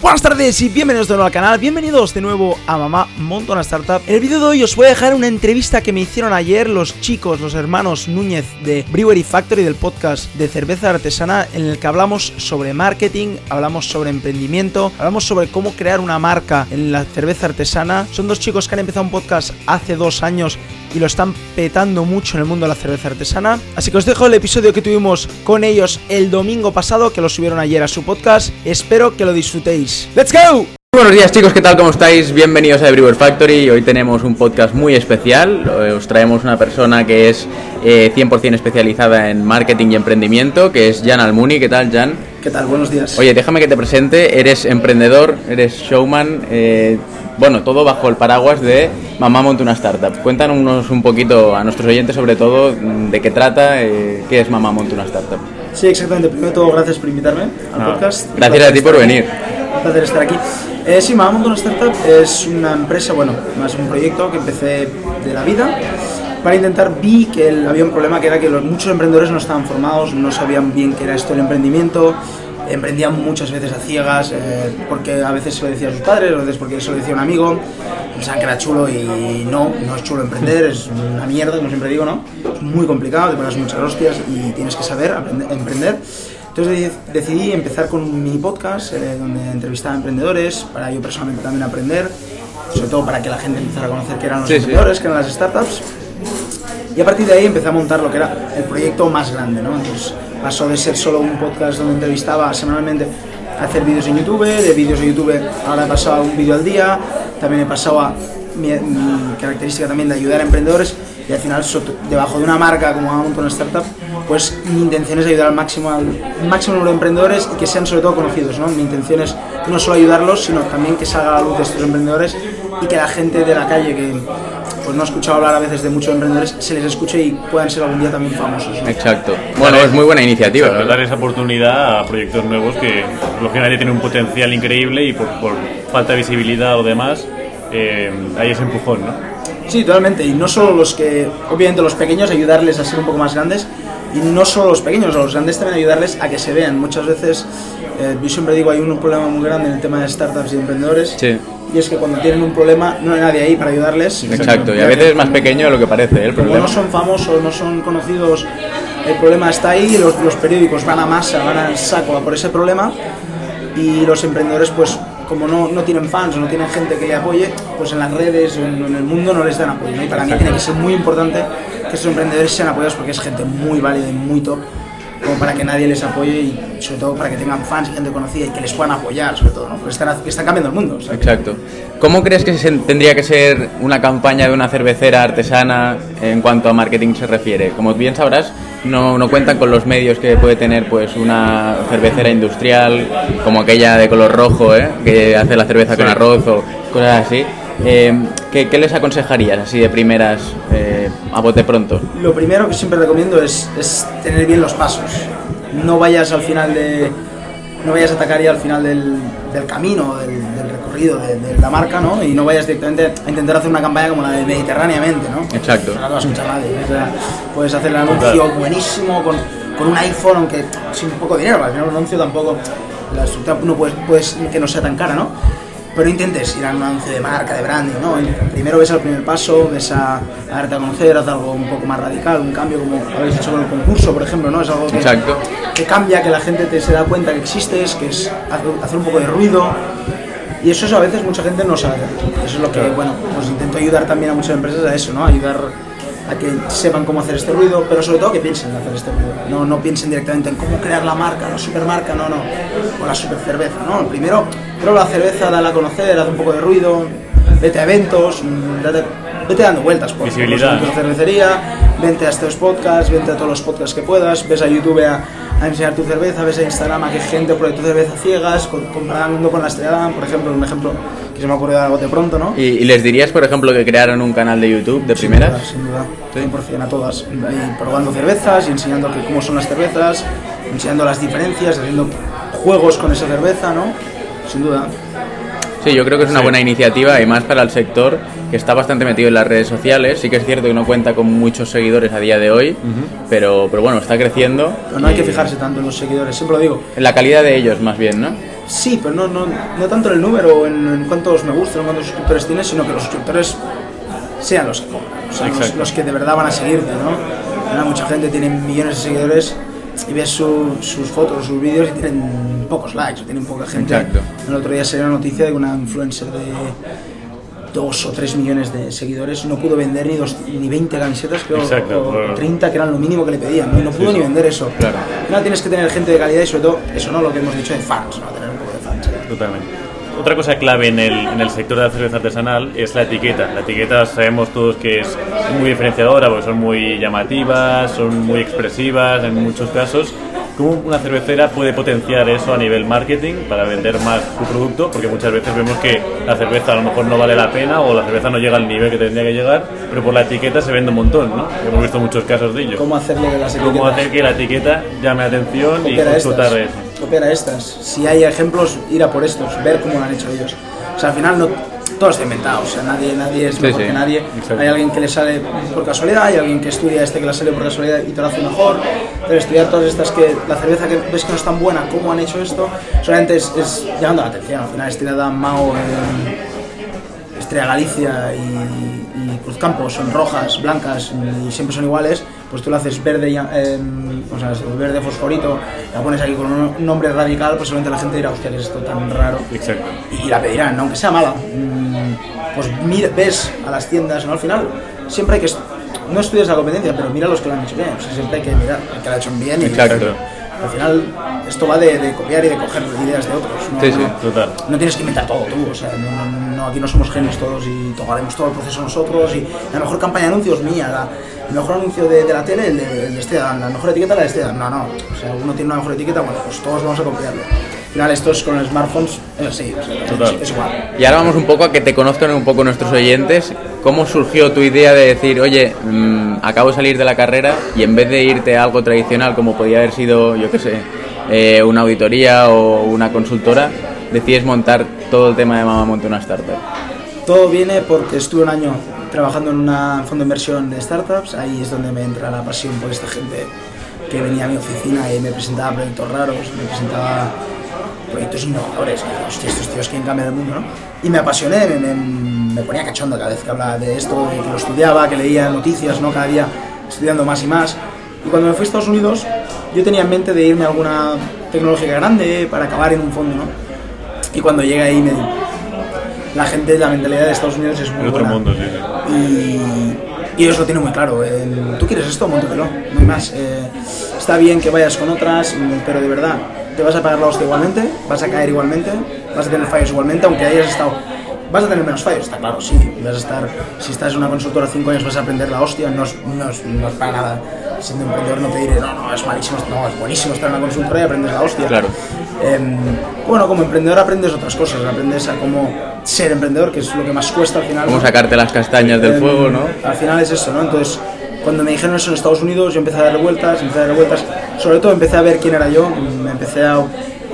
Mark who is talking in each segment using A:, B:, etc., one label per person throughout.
A: Buenas tardes y bienvenidos de nuevo al canal, bienvenidos de nuevo a Mamá Monto una Startup. En el vídeo de hoy os voy a dejar una entrevista que me hicieron ayer los chicos, los hermanos Núñez de Brewery Factory del podcast de cerveza artesana en el que hablamos sobre marketing, hablamos sobre emprendimiento, hablamos sobre cómo crear una marca en la cerveza artesana. Son dos chicos que han empezado un podcast hace dos años y lo están petando mucho en el mundo de la cerveza artesana. Así que os dejo el episodio que tuvimos con ellos el domingo pasado, que lo subieron ayer a su podcast. Espero que lo disfrutéis. ¡Let's go!
B: Buenos días chicos, ¿qué tal? ¿Cómo estáis? Bienvenidos a Brewer Factory. Hoy tenemos un podcast muy especial. Os traemos una persona que es eh, 100% especializada en marketing y emprendimiento, que es Jan Almuni. ¿Qué tal, Jan?
A: ¿Qué tal? Buenos días.
B: Oye, déjame que te presente. Eres emprendedor, eres showman, eh, bueno, todo bajo el paraguas de Mamá Monta una Startup. Cuéntanos un poquito a nuestros oyentes sobre todo de qué trata, eh, qué es Mamá Monta una Startup.
A: Sí, exactamente. Primero de todo, gracias por invitarme al
B: No,
A: podcast.
B: gracias a ti por venir.
A: Un placer estar aquí. Eh, sí, Mamá Monta una Startup es una empresa, bueno, más un proyecto que empecé de la vida para intentar vi que el- había un problema que era que los, muchos emprendedores no estaban formados, no sabían bien qué era esto el emprendimiento, emprendían muchas veces a ciegas, eh, porque a veces se lo decía a sus padres, a veces porque se lo decía a un amigo, pensaban que era chulo y no, no es chulo emprender, es una mierda, como siempre digo, ¿no? Es muy complicado, te pones muchas hostias y tienes que saber aprender- emprender. Entonces de- decidí empezar con un mini podcast eh, donde entrevistaba a emprendedores para yo personalmente también aprender, sobre todo para que la gente empezara a conocer qué eran los
B: Sí, sí.
A: emprendedores, qué eran las startups. Y a partir de ahí empecé a montar lo que era el proyecto más grande, ¿no? Entonces pasó de ser solo un podcast donde entrevistaba semanalmente a hacer vídeos en YouTube, de vídeos en YouTube ahora he pasado un vídeo al día, también he pasado a mi, mi característica también de ayudar a emprendedores y al final debajo de una marca como una Startup, pues mi intención es ayudar al máximo, al máximo número de emprendedores y que sean sobre todo conocidos, ¿no? Mi intención es no solo ayudarlos, sino también que salga a la luz de estos emprendedores y que la gente de la calle que pues no he escuchado hablar a veces de muchos emprendedores, se les escuche y puedan ser algún día también famosos. ¿no?
B: Exacto. Bueno, es muy buena iniciativa.
C: Claro,
B: ¿verdad?
C: dar esa oportunidad a proyectos nuevos que lógicamente tienen un potencial increíble y por, por falta de visibilidad o demás eh, hay ese empujón, ¿no?
A: Sí, totalmente. Y no solo los que, obviamente los pequeños, ayudarles a ser un poco más grandes. Y no solo los pequeños, los grandes también ayudarles a que se vean. Muchas veces, eh, yo siempre digo, hay un problema muy grande en el tema de startups y emprendedores.
B: Sí.
A: Y es que cuando tienen un problema, no hay nadie ahí para ayudarles.
B: Exacto. Y a veces es más pequeño de lo que parece ¿eh? el
A: Como
B: problema.
A: no son famosos, no son conocidos, el problema está ahí, y los, los periódicos van a masa, van al saco a por ese problema y los emprendedores pues como no, no tienen fans o no tienen gente que le apoye, pues en las redes o en, en el mundo no les dan apoyo. ¿no? Y para mí tiene que ser muy importante que estos emprendedores sean apoyados porque es gente muy válida y muy top como para que nadie les apoye y sobre todo para que tengan fans y gente conocida y que les puedan apoyar sobre todo, ¿no? porque están, cambiando el mundo.
B: Exacto. ¿Cómo crees que se- tendría que ser una campaña de una cervecera artesana en cuanto a marketing se refiere? Como bien sabrás, no, no cuentan con los medios que puede tener pues una cervecera industrial, como aquella de color rojo, ¿eh? que hace la cerveza con arroz o cosas así. Eh, ¿qué, qué les aconsejarías así de primeras eh, a bote pronto?
A: Lo primero que siempre recomiendo es, es tener bien los pasos. No vayas al final de. No vayas a atacar ya al final del, del camino, del, del recorrido de, de la marca, ¿no? Y no vayas directamente a intentar hacer una campaña como la de Mediterráneamente, ¿no?
B: Exacto.
A: No lo va a escuchar nadie. O sea, puedes hacer el anuncio buenísimo con, con un iPhone, aunque sin poco dinero, al final un anuncio tampoco. La estructura no puedes, puedes que no sea tan cara, ¿no? Pero intentes ir a un anuncio de marca, de branding, ¿no? Primero ves el primer paso, ves a, a darte a conocer, haz algo un poco más radical, un cambio como habéis hecho con el concurso, por ejemplo, ¿no? Es algo que, que cambia, que la gente te se da cuenta que existes, que es hacer, hacer un poco de ruido. Y eso, es a veces mucha gente no sabe. Eso es lo que, bueno, pues intento ayudar también a muchas empresas a eso, ¿no? Ayudar a que sepan cómo hacer este ruido, pero sobre todo que piensen en hacer este ruido. No, no piensen directamente en cómo crear la marca, la supermarca, no, no. O la super cerveza, ¿no? Primero, prueba la cerveza, dala a conocer, haz un poco de ruido, vete a eventos, mm, date- vete dando vueltas por, los
C: Visibilidad,
A: de
C: ¿no?
A: cervecería, vente a estos podcasts, vente a todos los podcasts que puedas, ves a YouTube a, a enseñar tu cerveza, ves a Instagram a que gente pruebe tu cerveza ciegas, comparando con la Estrella, por ejemplo, un ejemplo que se me ha ocurrido algo de pronto, ¿no?
B: ¿Y, y les dirías, por ejemplo, que crearan un canal de YouTube de
A: Sin
B: primeras?
A: duda, sin duda, 100% a todas. Ahí probando cervezas y enseñando que, cómo son las cervezas, enseñando las diferencias, haciendo juegos con esa cerveza, ¿no? Sin duda.
B: Sí, yo creo que es una
C: Sí.
B: buena iniciativa y más para el sector que está bastante metido en las redes sociales. Sí que es cierto que no cuenta con muchos seguidores a día de hoy, pero, pero bueno, está creciendo.
A: Pero no hay que fijarse tanto en los seguidores, siempre lo digo.
B: En la calidad de ellos, más bien, ¿no?
A: Sí, pero no, no, no tanto en el número, en, en cuántos me gustan, en cuántos suscriptores tienes, sino que los suscriptores sean los que compran, o sea, los, los que de verdad van a seguirte, ¿no? Ahora mucha gente tiene millones de seguidores y ves su- sus fotos, sus vídeos y tienen pocos likes, tienen poca gente.
B: Exacto.
A: El otro día salió una noticia de que una influencer de dos o tres millones de seguidores no pudo vender ni, dos, ni 20 camisetas, creo,
C: Exacto,
A: o
C: claro.
A: 30 que eran lo mínimo que le pedían, ¿no? Y no pudo ni vender eso.
B: Claro.
A: Final tienes que tener gente de calidad y sobre todo, eso no, lo que hemos dicho de fans, ¿no? Tener un poco de fans.
C: Totalmente. Otra cosa clave en el, sector de la cerveza artesanal es la etiqueta. La etiqueta sabemos todos que es muy diferenciadora porque son muy llamativas, son muy expresivas en muchos casos. ¿Cómo una cervecera puede potenciar eso a nivel marketing para vender más su producto? Porque muchas veces vemos que la cerveza a lo mejor no vale la pena o la cerveza no llega al nivel que tendría que llegar, pero por la etiqueta se vende un montón, ¿no? Hemos visto muchos casos de ello.
A: ¿Cómo hacerlo de las
C: ¿Cómo hacer que la etiqueta llame la atención y
A: Copiar a
C: explotar
A: estas.
C: eso?
A: Copiar a estas. Si hay ejemplos, ir a por estos, ver cómo lo han hecho ellos. O sea, al final no, todo está inventado, o sea, nadie, nadie es
B: Sí,
A: mejor
B: sí,
A: que nadie.
C: exacto.
A: Hay alguien que le sale por casualidad, hay alguien que estudia este que le sale por casualidad y te lo hace mejor. Pero estudiar todas estas que la cerveza que ves que no es tan buena, cómo han hecho esto, solamente es, es llamando la atención. Al final, Estirada Mao, eh, Estrella Galicia y, Cruzcampo son rojas, blancas y siempre son iguales, pues tú lo haces verde, eh, o sea, verde fosforito, la pones aquí con un nombre radical, pues solamente la gente dirá, hostia, que es esto tan raro.
C: Exacto.
A: Y, la pedirán, ¿no? aunque sea mala. Mm, Pues mira, ves a las tiendas, ¿no? Al final, siempre hay que. No estudias la competencia, pero mira los que lo han hecho bien. O sea, siempre hay que mirar al que lo ha hecho bien. Y
B: Exacto.
A: Al final, esto va de, de copiar y de coger ideas de otros. ¿no?
B: Sí, sí.
C: Total.
A: no tienes que inventar todo tú, o sea, no, no- aquí no somos genios todos y tomaremos todo el proceso nosotros y la mejor campaña de anuncios mía, la- el mejor anuncio de, de la tele, el de, el de Esteban, la mejor etiqueta la de Esteban, no, no, o sea, uno tiene una mejor etiqueta, bueno, pues todos vamos a copiarlo. Al final esto es con los smartphones, es así, o sea,
C: Total.
A: es, es igual.
B: Y ahora vamos un poco a que te conozcan un poco nuestros oyentes. ¿Cómo surgió tu idea de decir, oye, mm, acabo de salir de la carrera y en vez de irte a algo tradicional como podía haber sido, yo qué sé, eh, una auditoría o una consultora, decides montar todo el tema de Mamá Monta una startup?
A: Todo viene porque estuve un año trabajando en un fondo de inversión de startups, ahí es donde me entra la pasión por esta gente que venía a mi oficina y me presentaba proyectos raros, me presentaba proyectos innovadores, hostia, estos tíos quieren cambiar el mundo, ¿no? Y me apasioné, me, me- ponía cachondo cada vez que hablaba de esto, que lo estudiaba, que leía noticias, ¿no? Cada día estudiando más y más. Y cuando me fui a Estados Unidos, yo tenía en mente de irme a alguna tecnológica grande para acabar en un fondo, ¿no? Y cuando llegué ahí me la gente, la mentalidad de Estados Unidos es muy
C: otro
A: buena.
C: mundo, sí, sí.
A: Y, y ellos lo tienen muy claro. el, Tú quieres esto, móntatelo, no hay más. Eh, está bien que vayas con otras, mm, pero de verdad, te vas a pagar la hostia igualmente, vas a caer igualmente, vas a tener fallos igualmente, aunque hayas estado. Vas a tener menos fallos, está claro, sí. Vas a estar, si estás en una consultora 5 años vas a aprender la hostia, no es, no es, no es para nada. Siendo emprendedor no te diré, no, no, es malísimo, no, es buenísimo estar en una consultora y aprendes la hostia.
B: Claro.
A: Em, bueno, como emprendedor aprendes otras cosas, aprendes a cómo ser emprendedor, que es lo que más cuesta al final.
B: Cómo sacarte las castañas del
A: Em,
B: fuego, ¿no?
A: Al final es eso, ¿no? Entonces, cuando me dijeron eso en Estados Unidos, yo empecé a darle vueltas, empecé a darle vueltas. Sobre todo empecé a ver quién era yo, me empecé a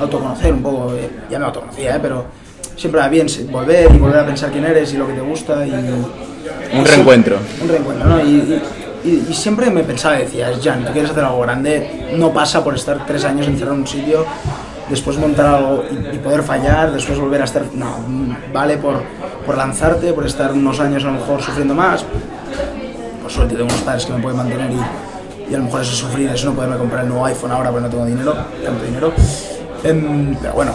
A: autoconocer un poco, eh, ya me autoconocía, ¿eh? Pero siempre va bien volver y volver a pensar quién eres y lo que te gusta y...
B: Un reencuentro.
A: Un reencuentro, ¿no? Y, y- siempre me pensaba, decía, Jan, tú quieres hacer algo grande, no pasa por estar tres años encerrado en un sitio, después montar algo y, y poder fallar, después volver a estar... No, vale por, por lanzarte, por estar unos años a lo mejor sufriendo más. Por suerte tengo unos padres que me pueden mantener y, y a lo mejor eso es sufrir, eso no poderme comprar el nuevo iPhone ahora porque no tengo dinero, tanto dinero. Em, pero bueno,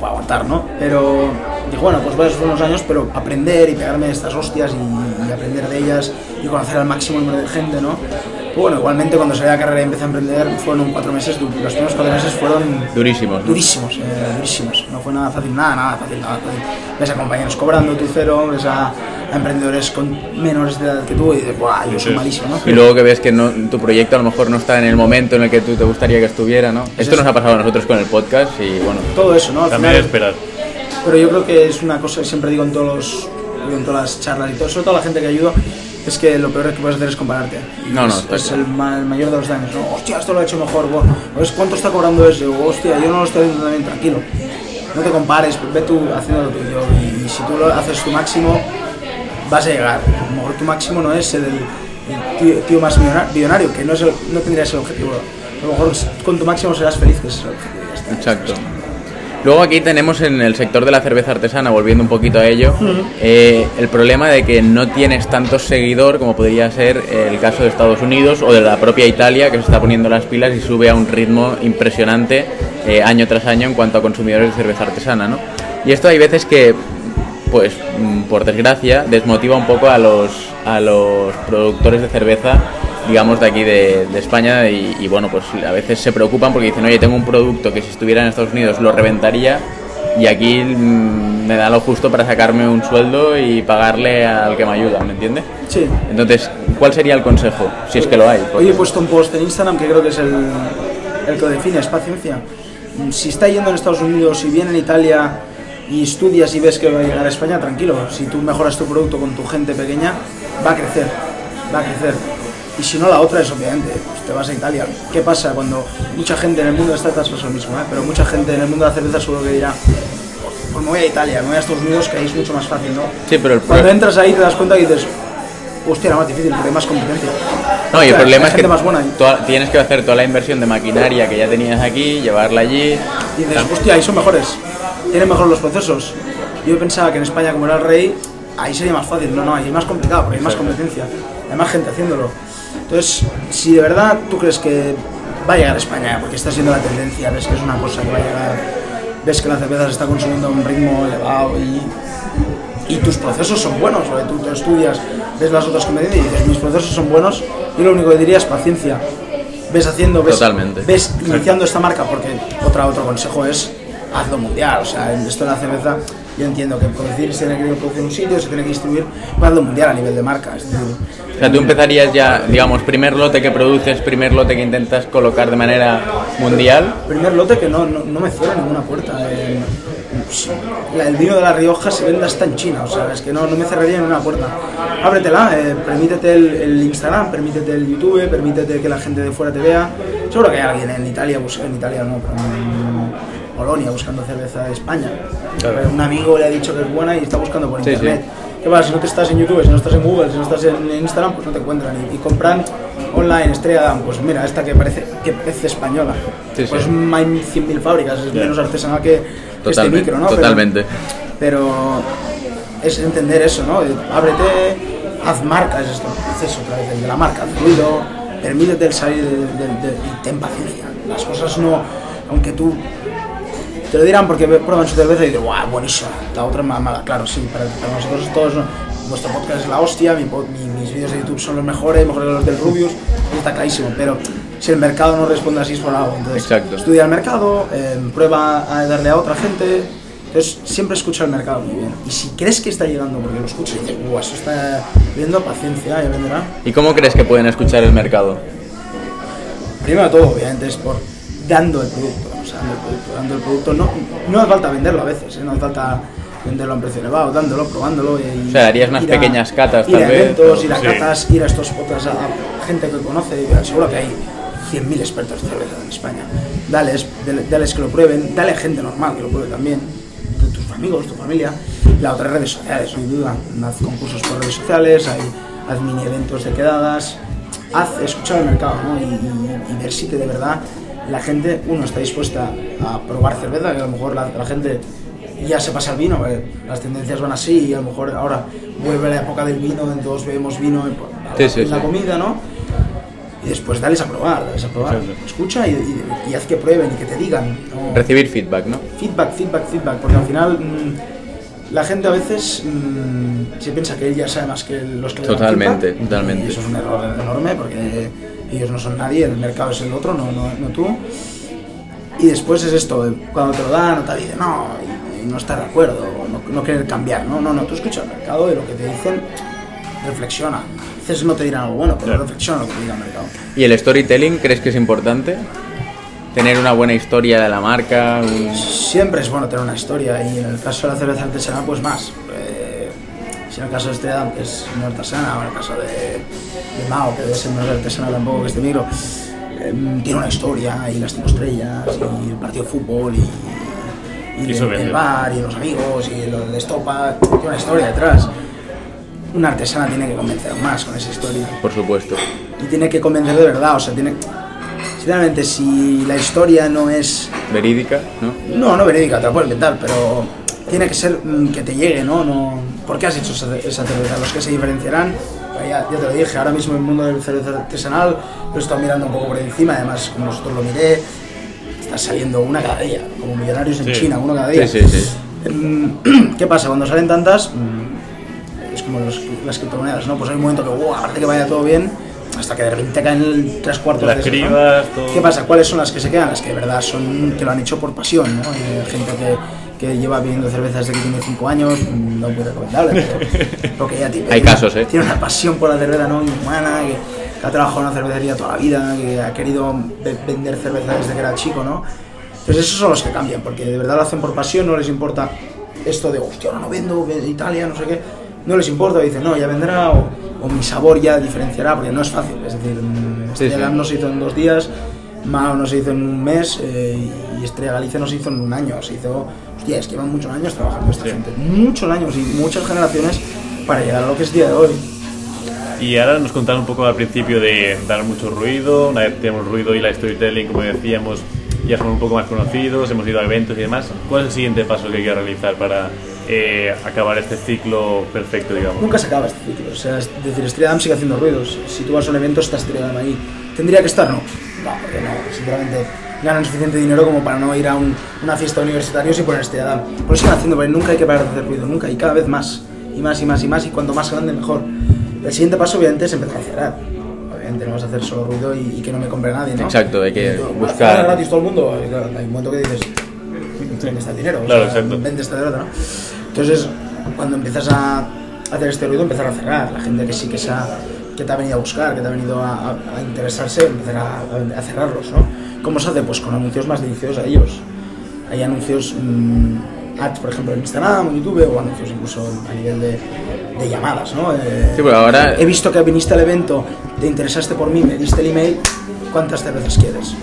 A: puedo aguantar, ¿no? Pero digo, bueno, pues voy a sufrir unos años, pero aprender y pegarme estas hostias y, y aprender de ellas y conocer al máximo número de gente, ¿no? Bueno, igualmente cuando salí de la carrera y empecé a emprender fueron cuatro meses, los primeros cuatro meses fueron
B: Durísimos, ¿no?
A: durísimos, eh, durísimos. No fue nada fácil, nada, nada fácil, nada fácil. Ves a compañeros cobrando tu cero, ves a, a emprendedores con menores de edad que tú y dices, ¡buah, yo soy
C: Sí.
A: malísimo, ¿no?
B: Y luego que ves que no, tu proyecto a lo mejor no está en el momento en el que tú te gustaría que estuviera, ¿no? Esto nos ha pasado a nosotros con el podcast y bueno,
A: Todo eso, ¿no? Al
C: También
A: final-
C: esperar.
A: Pero yo creo que es una cosa que siempre digo en, todos los, en todas las charlas y todo, sobre todo a la gente que ayudo, es que lo peor que puedes hacer es compararte. Y
B: No, no,
A: es, es el, ma- el mayor de los daños, ¿no? Hostia, esto lo ha hecho mejor, buah, pues ¿cuánto está cobrando ese? O, Hostia, yo no lo estoy haciendo también, tranquilo. No te compares, ve tú haciendo lo tuyo y, si tú lo haces tu máximo, vas a llegar. A lo mejor tu máximo no es el, el tío, tío más millona- millonario, que no, es el- no tendría ese objetivo. A lo mejor con tu máximo serás feliz, que ese es el objetivo. y
B: exacto. Luego aquí tenemos en el sector de la cerveza artesana, volviendo un poquito a ello, eh, el problema de que no tienes tantos seguidor como podría ser el caso de Estados Unidos o de la propia Italia, que se está poniendo las pilas y sube a un ritmo impresionante eh, año tras año en cuanto a consumidores de cerveza artesana. ¿no? Y esto hay veces que, pues, mm, por desgracia, desmotiva un poco a los, a los productores de cerveza digamos, de aquí de, de España y, y, bueno, pues a veces se preocupan porque dicen, oye, tengo un producto que si estuviera en Estados Unidos lo reventaría y aquí mmm, me da lo justo para sacarme un sueldo y pagarle al que me ayuda, ¿me entiendes?
A: Sí.
B: Entonces, ¿cuál sería el consejo? Si es que lo hay.
A: Porque... Hoy he puesto un post en Instagram que creo que es el, el que lo define, es paciencia. Si está yendo en Estados Unidos, si viene en Italia y estudias y ves que va a llegar a España, tranquilo. Si tú mejoras tu producto con tu gente pequeña, va a crecer, va a crecer. Y si no, la otra es obviamente, pues te vas a Italia. ¿Qué pasa cuando mucha gente en el mundo de startups pasa lo mismo, ¿eh? pero mucha gente en el mundo de la cerveza seguro que dirá, pues me voy a Italia, me voy a Estados Unidos, que ahí es mucho más fácil, ¿no?
B: Sí, pero el
A: Cuando entras ahí te das cuenta y dices, hostia, era más difícil porque hay más competencia.
B: No, y el problema es que
A: gente más buena ahí.
B: toda- tienes que hacer toda la inversión de maquinaria que ya tenías aquí, llevarla allí.
A: Y dices, hostia, ahí son mejores, tienen mejor los procesos. Yo pensaba que en España, como era el rey, ahí sería más fácil. No, no, ahí es más complicado porque hay más competencia, hay más gente haciéndolo. Entonces, si de verdad tú crees que va a llegar a España, porque está siendo la tendencia, ves que es una cosa que va a llegar, ves que la cerveza se está consumiendo a un ritmo elevado y, y tus procesos son buenos, porque tú te estudias, ves las otras competencias y dices, mis procesos son buenos, yo lo único que diría es paciencia. Ves haciendo, ves,
B: Totalmente.
A: ves iniciando esta marca, porque otra, otro consejo es hazlo mundial, o sea, esto de la cerveza yo entiendo que producir se tiene que producir en un sitio, se tiene que distribuir, pero hazlo mundial a nivel de marca, es decir,
B: O sea, tú empezarías ya, digamos, primer lote que produces, primer lote que intentas colocar de manera mundial.
A: primer lote que no, no, no me cierra ninguna puerta. eh, la- el vino de La Rioja se vende hasta en China, o sea, es que no, no me cerraría ninguna puerta. Ábretela, eh, permítete el, el Instagram, permítete el YouTube, permítete que la gente de fuera te vea. Seguro que hay alguien en Italia, bus- en Italia no, pero en Polonia buscando cerveza de España.
C: Claro.
A: Un amigo le ha dicho que es buena y está buscando por
B: Sí,
A: internet. ¿Qué pasa? Si no te estás en YouTube, si no estás en Google, si no estás en Instagram, pues no te encuentran. Y, y compran online, Estrella pues mira, esta que parece, que parece española.
B: Sí,
A: pues
B: sí.
A: hay 100.000 fábricas, es menos artesanal que, que este micro, ¿no? Pero-
B: totalmente.
A: Pero, es entender eso, ¿no? Eh, Ábrete, haz marca, es esto, es eso otra vez, de la marca, haz ruido, permítete el salir de, de- de- y ten paciencia. Las cosas no, aunque tú te lo dirán porque prueban su cerveza y dicen, guau, buenísima, la otra es más mala. Claro, sí, para, para nosotros todos, vuestro podcast es la hostia, mi pod- mi- mis vídeos de YouTube son los mejores, mejores que los del Rubius, está clarísimo, pero si el mercado no responde así es por algo. Entonces,
B: Exacto.
A: estudia el mercado, eh, prueba a darle a otra gente, entonces siempre escucha el mercado muy bien. Y si crees que está llegando porque lo escuchas y dices, guau, eso está viendo paciencia, ya vendrá.
B: ¿Y cómo crees que pueden escuchar el mercado?
A: Primero de todo, obviamente, es por dando el producto, dando el producto, dando el producto. No, no hace falta venderlo a veces, ¿eh? no hace falta venderlo a un precio elevado, dándolo, probándolo. Y,
B: O sea, harías unas
A: a-
B: pequeñas catas,
A: ir
B: tal
A: a eventos, ir a
C: Sí.
A: catas, ir a estos podcasts a, a gente que conoce, seguro que hay 100.000 expertos de cerveza en España. Dales, dale- dales que lo prueben, dale gente normal que lo pruebe también, de tus amigos, tu familia. La otra redes sociales, sin duda, haz concursos por redes sociales, hay, haz mini eventos de quedadas, haz escuchar el mercado ¿no? y, y- y ver si que de verdad la gente, uno, está dispuesta a probar cerveza, que a lo mejor la, la gente ya se pasa el vino, las tendencias van así y a lo mejor ahora vuelve la época del vino, en todos bebemos vino en,
B: Sí,
A: la,
B: sí,
A: en la
B: sí.
A: comida, ¿no? Y después dales a probar, dales a probar. Escucha y, y- y haz que prueben y que te digan. ¿no?
B: Recibir feedback, ¿no?
A: Feedback, feedback, feedback, porque al final mm, la gente a veces mm, se piensa que él ya sabe más que los que le dan
B: Totalmente,
A: feedback,
B: totalmente.
A: Y eso es un error enorme porque ellos no son nadie, el mercado es el otro, no, no, no tú. Y después es esto, cuando te lo dan, no te dice no, y, y no estar de acuerdo, no, no querer cambiar, no, no, no, tú escucha el mercado y lo que te dicen, reflexiona. A veces no te dirán algo bueno, pero
C: Claro.
A: reflexiona lo que te diga el mercado.
B: ¿Y el storytelling crees que es importante? Tener una buena historia de la marca. un-
A: Siempre es bueno tener una historia y en el caso de la cerveza artesanal pues más. Eh, si en el caso de Estrella que es no artesana, o en el caso de, de Mao, que debe ser es artesana tampoco que este micro, eh, tiene una historia y las cinco estrellas y el partido de fútbol y, y
C: Y
A: el, el bar y los amigos y lo de estopa, tiene una historia detrás. Una artesana tiene que convencer más con esa historia
B: Por supuesto.
A: y tiene que convencer de verdad, o sea, tiene sinceramente, si la historia no es
B: Verídica, ¿no?
A: no, no verídica, te la puedo inventar, pero tiene que ser mm, que te llegue, ¿no? no ¿Por qué has hecho esa, esa cerveza? Los que se diferenciarán, ya, ya te lo dije, ahora mismo en el mundo del cerveza artesanal lo he estado mirando un poco por encima, además como nosotros lo miré, está saliendo una cada día, como millonarios en
C: Sí.
A: China, uno cada día.
B: Sí, sí.
A: Mm, ¿Qué pasa? Cuando salen tantas, mm, es como los- las criptomonedas, ¿no? Pues hay un momento que, wow, parece que vaya todo bien, hasta que de repente caen tres cuartos
C: Las
A: de eso, ¿no?
C: todo.
A: ¿Qué pasa? ¿Cuáles son las que se quedan? Las que de verdad son, que lo han hecho por pasión, ¿no? Eh, gente que, que lleva bebiendo cerveza desde que tiene 5 años, no muy recomendable, pero, pero que ya tiene,
B: Hay casos, ¿eh?
A: tiene una pasión por la cerveza, ¿no? Inhumana, que, que ha trabajado en una cervecería toda la vida, que ha querido ve- vender cerveza desde que era chico, ¿no? Entonces esos son los que cambian, porque de verdad lo hacen por pasión, no les importa esto de, hostia, ahora no vendo, ve- Italia, no sé qué, no les importa, dicen, no, ya vendrá, o, o mi sabor ya diferenciará, porque no es fácil, es decir, mm,
B: Sí,
A: Estrella
B: sí.
A: No se hizo en dos días, Mao no se hizo en un mes, eh, y Estrella Galicia no se hizo en un año, se hizo, hostia, es que llevan muchos años trabajando esta
C: Sí.
A: gente, muchos años y muchas generaciones para llegar a lo que es día de hoy.
C: Y ahora nos contaron un poco al principio de dar mucho ruido, una vez tenemos ruido y la storytelling, como decíamos, ya somos un poco más conocidos, hemos ido a eventos y demás. ¿Cuál es el siguiente paso que hay que realizar para eh, acabar este ciclo perfecto, digamos?
A: Nunca se acaba este ciclo. O sea, es decir, Estrella sigue haciendo ruidos. Si tú vas a un evento, está Estrella ahí. ¿Tendría que estar? No. No, porque no. Sinceramente, ganan suficiente dinero como para no ir a un- una fiesta de universitarios y poner Estrella Damm. Por eso siguen haciendo, porque nunca hay que parar de hacer ruido. Nunca. Y cada vez más. Y más y más y más. Y cuanto más grande, mejor. El siguiente paso, obviamente, es empezar a cerrar. Obviamente, no vas a hacer solo ruido y, y que no me compre nadie, ¿no?
B: Exacto, hay que
A: Y tú, ¿vas a
B: buscar-
A: gratis todo el mundo? Claro, hay un momento que dices, ¿dónde está el dinero? O
C: Claro,
A: sea,
C: exacto.
A: Vende esta derrota, ¿no? Entonces, cuando empiezas a hacer este ruido, empezar a cerrar. La gente que sí que, se ha- que te ha venido a buscar, que te ha venido a, a- a interesarse, empezar a, a cerrarlos, ¿no? ¿Cómo se hace? Pues con anuncios más dirigidos a ellos. Hay anuncios, mm, ads, por ejemplo, en Instagram, en YouTube, o anuncios incluso a nivel de, de llamadas, ¿no? Eh,
B: Sí, pero ahora-
A: He visto que viniste al evento, te interesaste por mí, me diste el email, ¿cuántas cervezas quieres?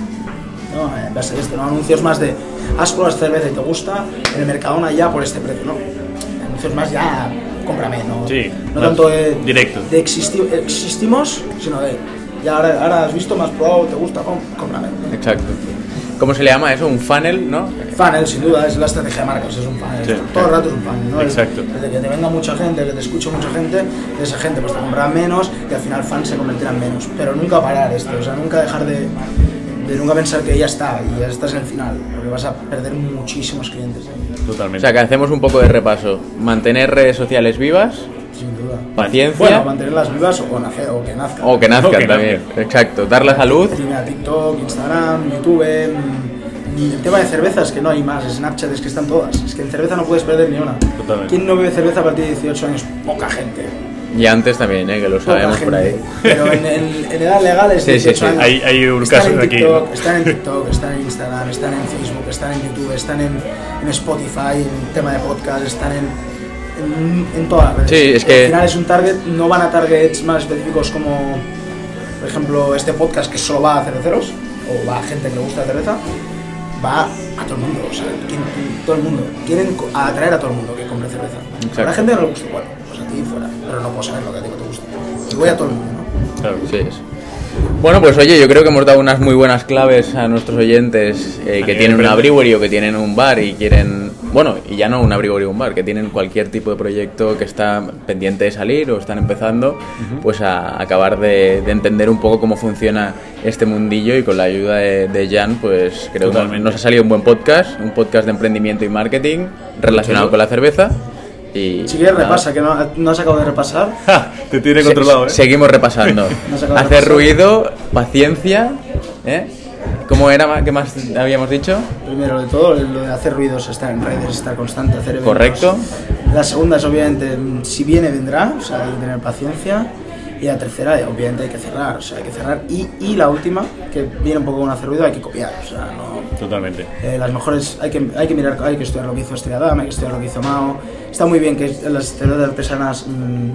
A: ¿no? En base a esto, ¿no? Anuncios más de, has probado esta cerveza y te gusta, en el Mercadona ya por este precio, ¿no? Anuncios más ya, cómprame, ¿no?
C: Sí,
A: no tanto de,
C: directo.
A: de existi- existimos, sino de, ya ahora, ahora has visto, has probado, te gusta, cómprame.
B: Exacto. ¿Cómo se le llama eso? Un funnel, ¿no?
A: Funnel, sin duda, es la estrategia de marcas, es un funnel.
C: Sí.
A: Todo el rato es un funnel, ¿no?
C: Exacto.
A: Desde que te venga mucha gente, que te escuche mucha gente, esa gente pues te comprará menos y al final fans se convertirán en menos. Pero nunca parar esto, o sea, nunca dejar de, de nunca pensar que ya está y ya estás en el final, porque vas a perder muchísimos clientes ahí,
B: O
C: Totalmente.
B: sea, que hacemos un poco de repaso. Mantener redes sociales vivas
A: sin duda.
B: Paciencia.
A: Bueno, mantenerlas vivas o nacer o que nazcan.
B: o que nazcan
C: O que
B: también. Exacto. Dar la salud.
A: Primero TikTok, Instagram, YouTube. Y el tema de cervezas, que no hay más. Snapchat es que están todas. Es que en cerveza no puedes perder ni una.
C: Totalmente.
A: ¿Quién no bebe cerveza a partir de 18 años? Poca gente.
B: Y antes también, ¿eh? que lo sabemos por ahí.
A: Pero en, en- en edad legal es
B: Sí, sí,
A: 18
B: sí.
A: años.
C: Hay- hay un
A: están
C: caso
A: en
C: de aquí,
A: TikTok,
C: ¿no?
A: Están en TikTok, están en Instagram, están en Facebook, están en YouTube, están en, en Spotify, en tema de podcast, están en, en, en todas las redes.
B: Sí, es que-
A: Al final es un target, no van a targets más específicos como, por ejemplo, este podcast que solo va a cerveceros, o va a gente que le gusta la cerveza, va a todo el mundo, o sea, quien- todo el mundo. Quieren atraer a todo el mundo que compre cerveza.
B: Exacto.
A: A la gente no le gusta, bueno, pues a ti fuera, pero no puedo saber lo que a ti no te gusta. Y voy a todo el mundo, ¿no?
C: Claro.
B: Sí, es. Bueno, pues oye, yo creo que hemos dado unas muy buenas claves a nuestros oyentes eh, que tienen una brewery o que tienen un bar y quieren, bueno, y ya no una brewery o un bar, que tienen cualquier tipo de proyecto que está pendiente de salir o están empezando, pues a acabar de, de entender un poco cómo funciona este mundillo y con la ayuda de, de Jan, pues creo
C: Totalmente.
B: que nos ha salido un buen podcast, un podcast de emprendimiento y marketing relacionado
C: Mucho.
B: con la cerveza. Y
A: Si quieres,
B: nada.
A: repasa, que no, no has acabado de repasar.
C: Ja, Te tiene
B: Se-
C: controlado, ¿eh?
B: Seguimos repasando. Hacer ruido, paciencia. ¿eh? ¿Cómo era? ¿Qué más habíamos dicho?
A: Primero de todo, lo de hacer ruidos, estar en redes, estar constante, hacer eventos.
B: Correcto.
A: La segunda es, obviamente, si viene, vendrá, o sea, hay que tener paciencia. Y la tercera, obviamente, hay que cerrar, o sea, hay que cerrar. Y, y la última, que viene un poco con hacer ruido, hay que copiar, o sea, no...
C: Totalmente.
A: Eh, las mejores, hay que, hay que mirar, hay que estudiar lo que hizo Estrella Damm, hay que estudiar lo que hizo Mao. Está muy bien que las cervezas artesanas mm,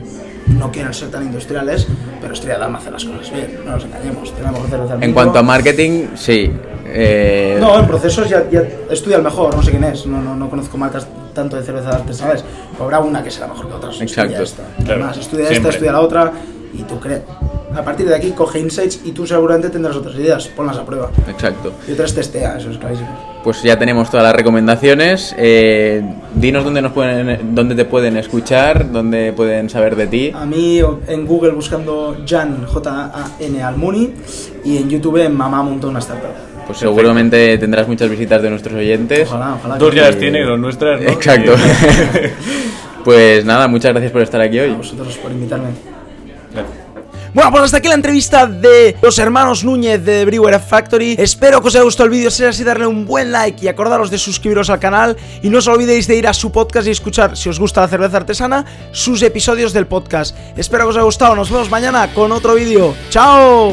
A: no quieran ser tan industriales, pero Estrella Damm hace las cosas bien, no nos engañemos. Tiene la mejor cerveza del
B: En
A: mundo.
B: cuanto a marketing, sí. Eh,
A: No, en procesos ya, ya estudia el mejor, no sé quién es, no, no, no conozco marcas tanto de cervezas artesanales. Habrá una que será mejor que otras.
B: Exacto.
A: Estudia esta.
C: Claro,
A: Además, estudia
C: siempre.
A: esta, estudia la otra y tú crees. A partir de aquí coge insights y tú seguramente tendrás otras ideas, ponlas a prueba.
B: Exacto.
A: Y otras testea, eso es clarísimo.
B: Pues ya tenemos todas las recomendaciones. Eh, dinos dónde, nos pueden, dónde te pueden escuchar, dónde pueden saber de ti.
A: A mí en Google buscando Jan, J-A-N Almuni, y en YouTube en Mamá Montó una startup.
B: Pues seguramente tendrás muchas visitas de nuestros oyentes.
A: Ojalá, ojalá.
C: Dos ya las tiene, dos nuestras, ¿no?
B: Exacto. pues nada, muchas gracias por estar aquí
A: A
B: hoy.
A: vosotros por invitarme. Bueno, pues hasta aquí la entrevista de los hermanos Núñez de Brewer Factory. Espero que os haya gustado el vídeo, si es así darle un buen like y acordaros de suscribiros al canal y no os olvidéis de ir a su podcast y escuchar, si os gusta la cerveza artesana, sus episodios del podcast. Espero que os haya gustado, nos vemos mañana con otro vídeo. ¡Chao!